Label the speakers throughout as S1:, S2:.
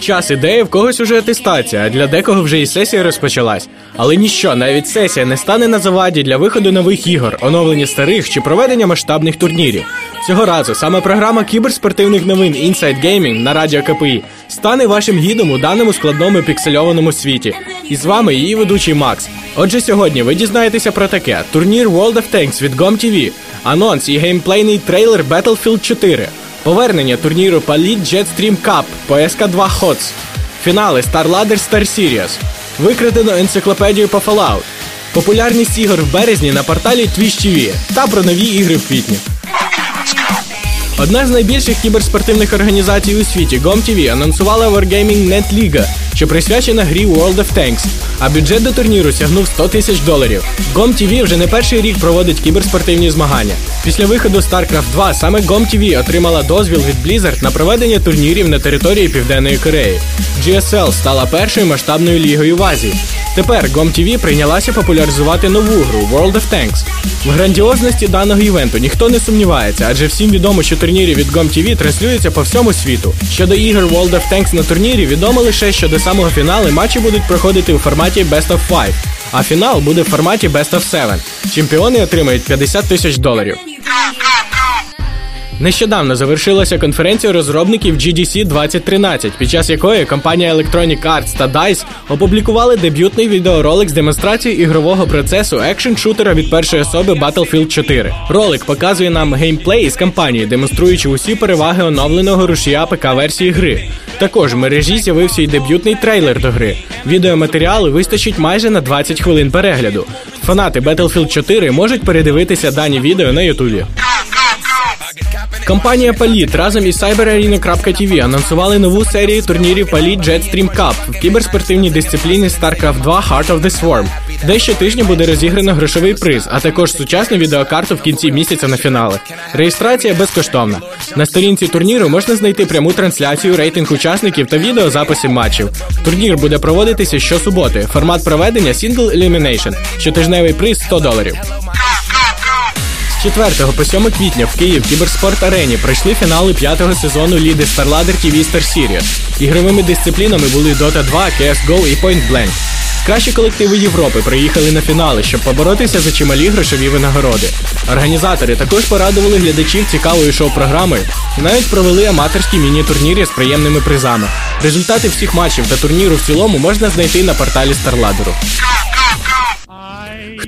S1: Час ідеї в когось уже атестація, а для декого вже і сесія розпочалась. Але ніщо, навіть сесія не стане на заваді для виходу нових ігор, оновлення старих чи проведення масштабних турнірів. Цього разу саме програма кіберспортивних новин Inside Gaming на радіо КПІ стане вашим гідом у даному складному піксельованому світі. І з вами її ведучий Макс. Отже, сьогодні ви дізнаєтеся про таке: турнір World of Tanks від GOM.TV, анонс і геймплейний трейлер Battlefield 4. Повернення турніру Palit Jetstream Cup по СК2 HOTS, фінали StarLadder Star Series, викрадено енциклопедію по Fallout, популярність ігор в березні на порталі Twitch TV та про нові ігри в квітні. Одна з найбільших кіберспортивних організацій у світі GOM.TV анонсувала Wargaming Net Liga, що присвячена грі World of Tanks, а бюджет до турніру сягнув 100 тисяч доларів. GOM.TV вже не перший рік проводить кіберспортивні змагання. Після виходу StarCraft 2 саме GOM.TV отримала дозвіл від Blizzard на проведення турнірів на території Південної Кореї. GSL стала першою масштабною лігою в Азії. Тепер GOM.TV прийнялася популяризувати нову гру World of Tanks. В грандіозності даного івенту ніхто не сумнівається, адже всім відомо, що турніри від GOM.TV транслюються по всьому світу. Щодо ігор World of Tanks на турнірі, відомо лише, що до самого фіналу матчі будуть проходити у форматі Best of 5, а фінал буде в форматі Best of 7. Чемпіони отримають 50 тисяч доларів. Нещодавно завершилася конференція розробників GDC 2013, під час якої компанія Electronic Arts та DICE опублікували дебютний відеоролик з демонстрацією ігрового процесу екшн-шутера від першої особи Battlefield 4. Ролик показує нам геймплей із кампанії, демонструючи усі переваги оновленого рушія ПК-версії гри. Також в мережі з'явився й дебютний трейлер до гри. Відеоматеріалу вистачить майже на 20 хвилин перегляду. Фанати Battlefield 4 можуть передивитися дані відео на Ютубі. Компанія Palit разом із CyberArena.tv анонсували нову серію турнірів Palit Jetstream Cup в кіберспортивній дисципліні StarCraft 2 Heart of the Swarm, де щотижня буде розіграно грошовий приз, а також сучасну відеокарту в кінці місяця на фінали. Реєстрація безкоштовна. На сторінці турніру можна знайти пряму трансляцію, рейтинг учасників та відеозаписи матчів. Турнір буде проводитися щосуботи. Формат проведення Single Elimination. Щотижневий приз 100 доларів. З 4 по 7 квітня в Київ Кіберспорт Арені пройшли фінали п'ятого сезону Ліди StarLadder TV Star Series. Ігровими дисциплінами були Dota 2, CSGO і Point Blank. Кращі колективи Європи приїхали на фінали, щоб поборотися за чималі грошові винагороди. Організатори також порадували глядачів цікавою шоу-програмою і навіть провели аматорські міні-турніри з приємними призами. Результати всіх матчів та турніру в цілому можна знайти на порталі StarLadder.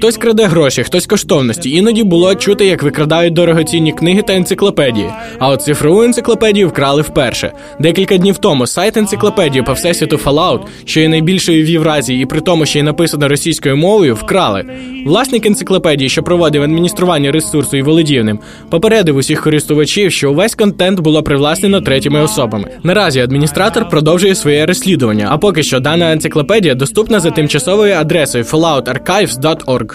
S1: Хтось краде гроші, хтось коштовності. Іноді було чути, як викрадають дорогоцінні книги та енциклопедії. А от цифрову енциклопедію вкрали вперше. Декілька днів тому сайт енциклопедії по всесвіту Fallout, що є найбільшою в Євразії, і при тому, що й написано російською мовою, вкрали. Власник енциклопедії, що проводив адміністрування ресурсу і володів ним, попередив усіх користувачів, що увесь контент було привласнено третіми особами. Наразі адміністратор продовжує своє розслідування. А поки що дана енциклопедія доступна за тимчасовою адресою falloutarchives.org.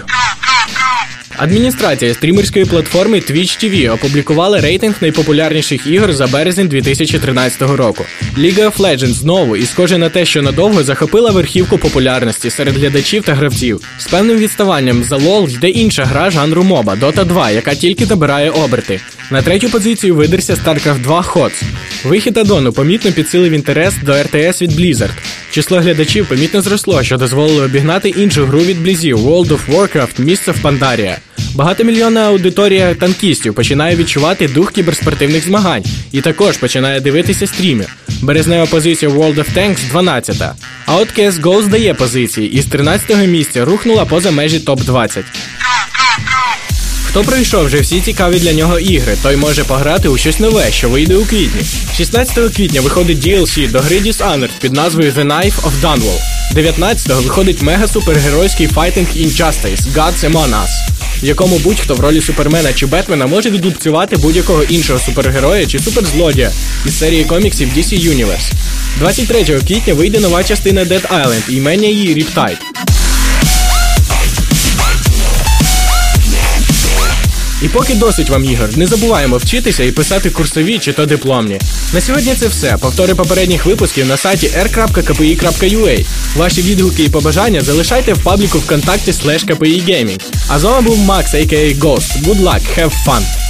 S1: Адміністрація стрімерської платформи Twitch TV опублікувала рейтинг найпопулярніших ігор за березень 2013 року. League of Legends знову і схоже на те, що надовго захопила верхівку популярності серед глядачів та гравців. З певним відставанням за LoL йде інша гра жанру MOBA Dota 2, яка тільки набирає оберти. На третю позицію видерся StarCraft 2 HOTS. Вихід адону помітно підсилив інтерес до RTS від Blizzard. Число глядачів помітно зросло, що дозволило обігнати іншу гру від Blizzів World of Warcraft Місце в Пандарія. Багатомільйонна аудиторія танкістів починає відчувати дух кіберспортивних змагань і також починає дивитися стріми. Березнева позиція World of Tanks 12. А от CSGO здає позиції і з 13-го місця рухнула поза межі топ-20. Хто пройшов вже всі цікаві для нього ігри, той може пограти у щось нове, що вийде у квітні. 16 квітня виходить DLC до гри Dishonored під назвою The Knife of Dunwall. 19-го виходить мега-супергеройський файтинг Injustice Gods Among Us, в якому будь-хто в ролі Супермена чи Бетмена може відлупцювати будь-якого іншого супергероя чи суперзлодія із серії коміксів DC Universe. 23 квітня вийде нова частина Dead Island і імення її Riptide. І поки досить вам ігор, не забуваємо вчитися і писати курсові чи то дипломні. На сьогодні це все. Повтори попередніх випусків на сайті r.kpi.ua. Ваші відгуки і побажання залишайте в пабліку ВКонтакті slash KPI Gaming. А з вами був Макс, a.k.a. Ghost. Good luck, have fun!